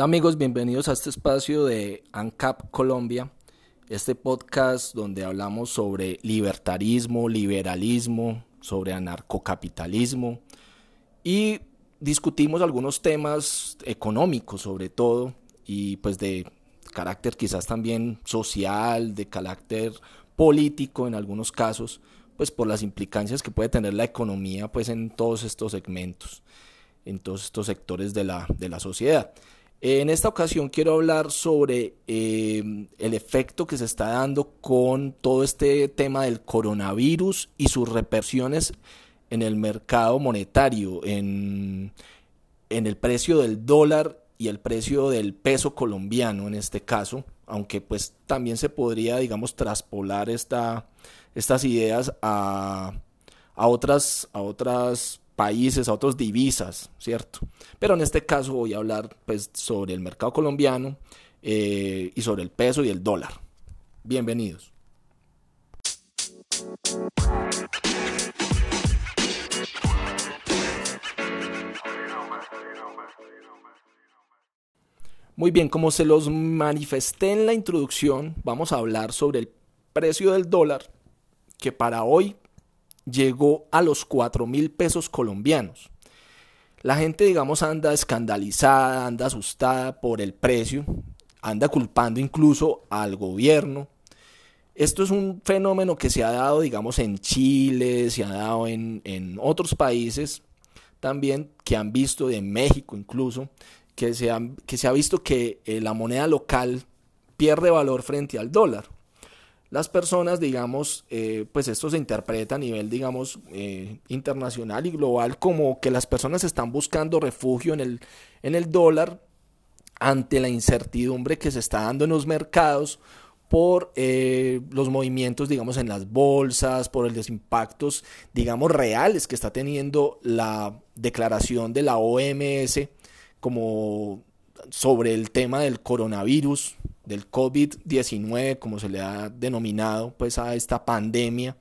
Hola amigos, bienvenidos a este espacio de ANCAP Colombia, este podcast donde hablamos sobre libertarismo, liberalismo, sobre anarcocapitalismo y discutimos algunos temas económicos sobre todo y pues de carácter quizás también social, de carácter político en algunos casos, pues por las implicancias que puede tener la economía pues en todos estos segmentos, en todos estos sectores de la, de la sociedad. En esta ocasión quiero hablar sobre eh, el efecto que se está dando con todo este tema del coronavirus y sus repercusiones en el mercado monetario, en, el precio del dólar y el precio del peso colombiano en este caso, aunque pues también se podría, digamos, traspolar esta, estas ideas a, otras, a otras países, a otras divisas, ¿cierto? Pero en este caso voy a hablar pues, sobre el mercado colombiano eh, y sobre el peso y el dólar. Bienvenidos. Muy bien, como se los manifesté en la introducción, vamos a hablar sobre el precio del dólar, que para hoy llegó a los 4 mil pesos colombianos. La gente, digamos, anda escandalizada, anda asustada por el precio, anda culpando incluso al gobierno. Esto es un fenómeno que se ha dado, digamos, en Chile, se ha dado en, otros países también que han visto, en México incluso, que se, que se ha visto que eh, la moneda local pierde valor frente al dólar las personas, digamos, eh, pues esto se interpreta a nivel, digamos, eh, internacional y global como que las personas están buscando refugio en el, en el dólar ante la incertidumbre que se está dando en los mercados por eh, los movimientos, digamos, en las bolsas, por los impactos, digamos, reales que está teniendo la declaración de la OMS como sobre el tema del coronavirus, del COVID-19, como se le ha denominado pues a esta pandemia,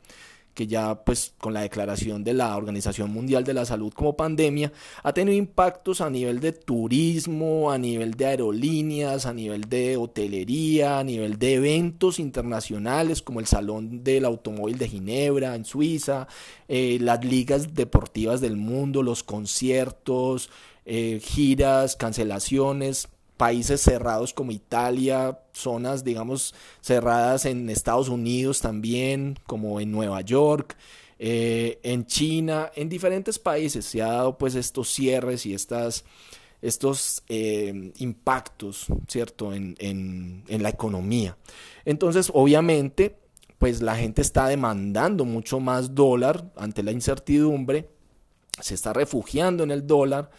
que ya pues con la declaración de la Organización Mundial de la Salud como pandemia, ha tenido impactos a nivel de turismo, a nivel de aerolíneas, a nivel de hotelería, a nivel de eventos internacionales como el Salón del Automóvil de Ginebra en Suiza, eh, las ligas deportivas del mundo, los conciertos, eh, giras, cancelaciones, países cerrados como Italia, zonas, digamos, cerradas en Estados Unidos también, como en Nueva York, eh, en China, en diferentes países se ha dado pues estos cierres y estas, estos eh, impactos, ¿cierto?, en, en, en la economía. Entonces, obviamente, pues la gente está demandando mucho más dólar ante la incertidumbre, se está refugiando en el dólar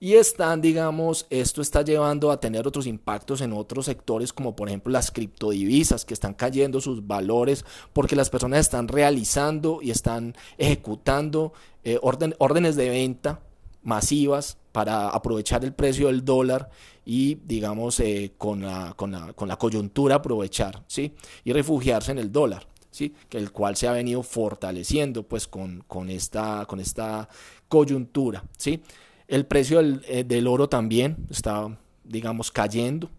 y están, digamos, esto está llevando a tener otros impactos en otros sectores, como por ejemplo las criptodivisas, que están cayendo sus valores porque las personas están realizando y están ejecutando eh, órdenes de venta masivas para aprovechar el precio del dólar y digamos eh, con, la, con, la, con, la, coyuntura aprovechar ¿sí? y refugiarse en el dólar. ¿Sí? el cual se ha venido fortaleciendo pues con, con, esta, con esta coyuntura. ¿sí? El precio eh, del, oro también está, digamos, cayendo.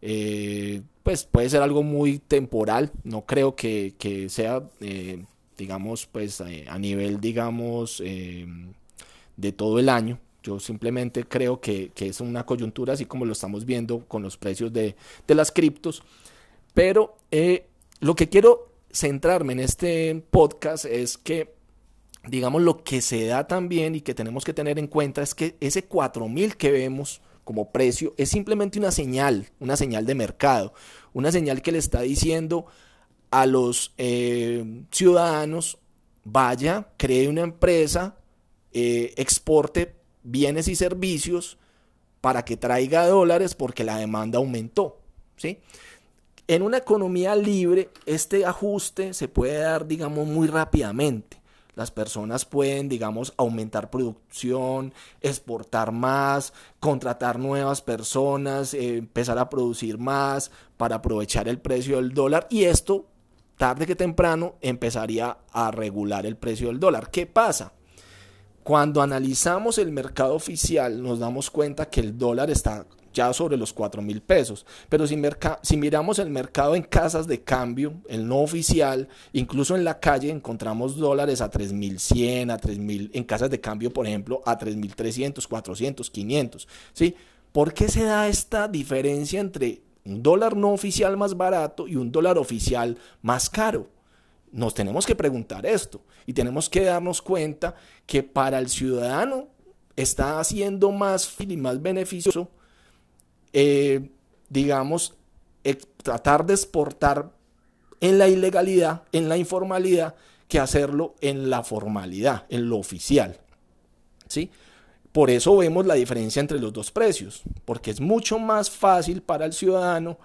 Eh, pues puede ser algo muy temporal, no creo que, sea, eh, digamos, pues a nivel, digamos, de todo el año. Yo simplemente creo que, es una coyuntura, así como lo estamos viendo con los precios de, de las criptos. Pero lo que quiero centrarme en este podcast es que digamos, lo que se da también y que tenemos que tener en cuenta es que ese 4000 que vemos como precio es simplemente una señal, una señal de mercado, una señal que le está diciendo a los eh, ciudadanos, vaya, cree una empresa, eh, exporte bienes y servicios para que traiga dólares porque la demanda aumentó. ¿sí? En una economía libre, este ajuste se puede dar, digamos, muy rápidamente las personas pueden, digamos, aumentar producción, exportar más, contratar nuevas personas, eh, empezar a producir más para aprovechar el precio del dólar y esto, tarde que temprano, empezaría a regular el precio del dólar. ¿Qué pasa? Cuando analizamos el mercado oficial nos damos cuenta que el dólar está ya sobre los 4 mil pesos. Pero si, si miramos el mercado en casas de cambio, el no oficial, incluso en la calle encontramos dólares a 3.100, a 3.000, en casas de cambio, por ejemplo, a 3.300, 400, 500. ¿sí? ¿Por qué se da esta diferencia entre un dólar no oficial más barato y un dólar oficial más caro? Nos tenemos que preguntar esto y tenemos que darnos cuenta que para el ciudadano está haciendo más y más beneficioso, eh, digamos, tratar de exportar en la ilegalidad, en la informalidad, que hacerlo en la formalidad, en lo oficial. ¿Sí? Por eso vemos la diferencia entre los dos precios, porque es mucho más fácil para el ciudadano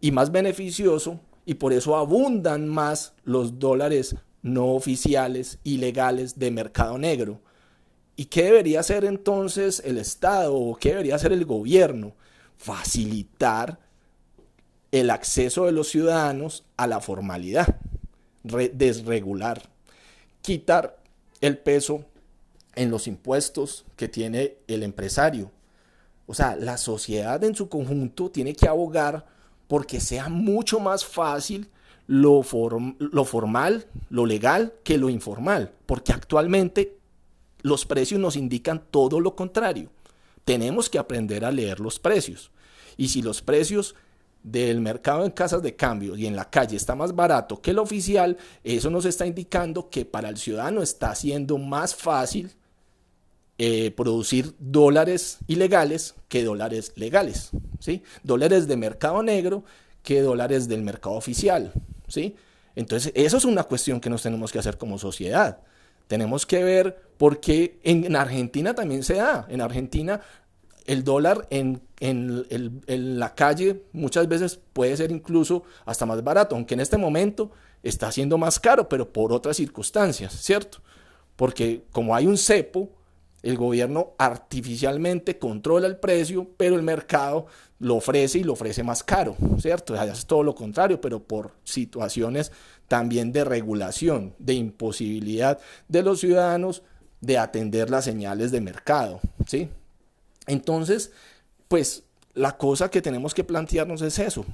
y más beneficioso, y por eso abundan más los dólares no oficiales, ilegales de mercado negro. ¿Y qué debería hacer entonces el Estado o qué debería hacer el gobierno? Facilitar el acceso de los ciudadanos a la formalidad, desregular, quitar el peso en los impuestos que tiene el empresario. O sea, la sociedad en su conjunto tiene que abogar porque sea mucho más fácil lo, lo formal, lo legal, que lo informal, porque actualmente los precios nos indican todo lo contrario. Tenemos que aprender a leer los precios. Y si los precios del mercado en casas de cambio y en la calle está más barato que el oficial, eso nos está indicando que para el ciudadano está siendo más fácil eh, producir dólares ilegales que dólares legales, ¿sí? Dólares de mercado negro que dólares del mercado oficial, ¿sí? Entonces, eso es una cuestión que nos tenemos que hacer como sociedad. Tenemos que ver por qué en, Argentina también se da. En Argentina el dólar en, la calle muchas veces puede ser incluso hasta más barato, aunque en este momento está siendo más caro, pero por otras circunstancias, ¿cierto? Porque como hay un cepo, el gobierno artificialmente controla el precio, pero el mercado lo ofrece y lo ofrece más caro, ¿cierto? es todo lo contrario, pero por situaciones también de regulación, de imposibilidad de los ciudadanos de atender las señales de mercado, ¿sí? Entonces, pues la cosa que tenemos que plantearnos es eso,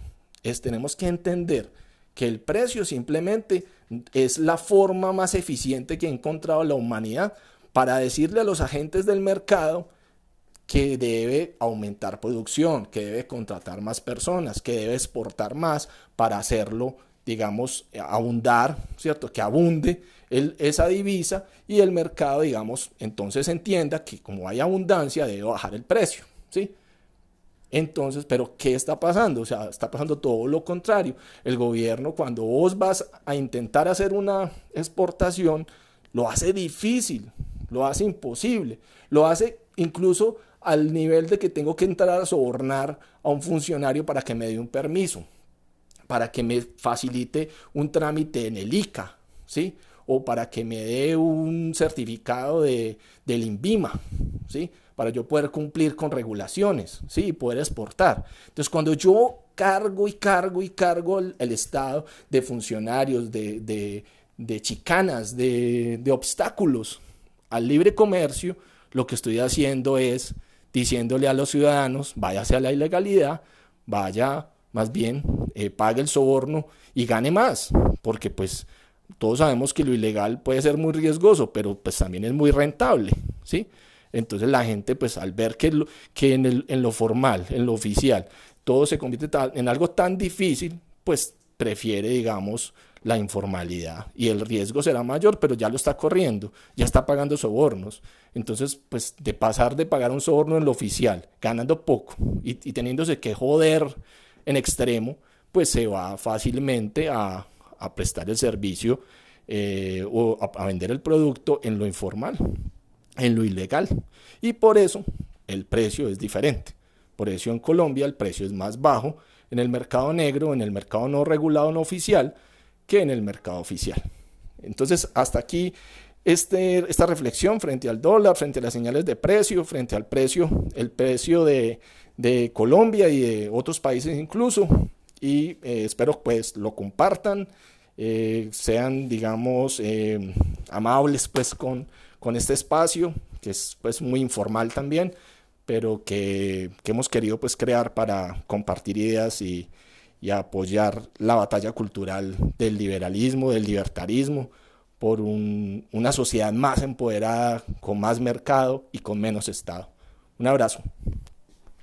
es tenemos que entender que el precio simplemente es la forma más eficiente que ha encontrado la humanidad para decirle a los agentes del mercado que debe aumentar producción, que debe contratar más personas, que debe exportar más para hacerlo, digamos, abundar, ¿cierto? Que abunde esa divisa y el mercado, digamos, entonces entienda que como hay abundancia debe bajar el precio, ¿sí? Entonces, pero ¿qué está pasando? O sea, está pasando todo lo contrario. El gobierno, cuando vos vas a intentar hacer una exportación, lo hace difícil, lo hace imposible, lo hace incluso al nivel de que tengo que entrar a sobornar a un funcionario para que me dé un permiso, para que me facilite un trámite en el ICA, ¿sí? O para que me dé un certificado de, del INVIMA, ¿sí? Para yo poder cumplir con regulaciones, ¿sí? Y poder exportar. Entonces, cuando yo cargo y cargo y cargo el, Estado de funcionarios, de, de chicanas, de obstáculos, al libre comercio, lo que estoy haciendo es diciéndole a los ciudadanos, váyase a la ilegalidad, vaya más bien, eh, pague el soborno y gane más, porque pues todos sabemos que lo ilegal puede ser muy riesgoso, pero pues también es muy rentable, ¿sí? Entonces la gente pues al ver que, que en, el, en lo formal, en lo oficial, todo se convierte en algo tan difícil, pues prefiere, digamos, la informalidad y el riesgo será mayor, pero ya lo está corriendo, ya está pagando sobornos. Entonces, pues de pasar de pagar un soborno en lo oficial, ganando poco y, teniéndose que joder en extremo, pues se va fácilmente a, prestar el servicio eh, o a, a vender el producto en lo informal, en lo ilegal. Y por eso el precio es diferente. Por eso en Colombia el precio es más bajo en el mercado negro, en el mercado no regulado, no oficial, que en el mercado oficial. Entonces, hasta aquí este, esta reflexión frente al dólar, frente a las señales de precio, frente al precio, el precio de, Colombia y de otros países incluso. Y eh, espero pues lo compartan, eh, sean digamos eh, amables pues con, con este espacio, que es pues muy informal también, pero que, hemos querido pues crear para compartir ideas y, apoyar la batalla cultural del liberalismo, del libertarismo, por una sociedad más empoderada, con más mercado y con menos Estado. Un abrazo.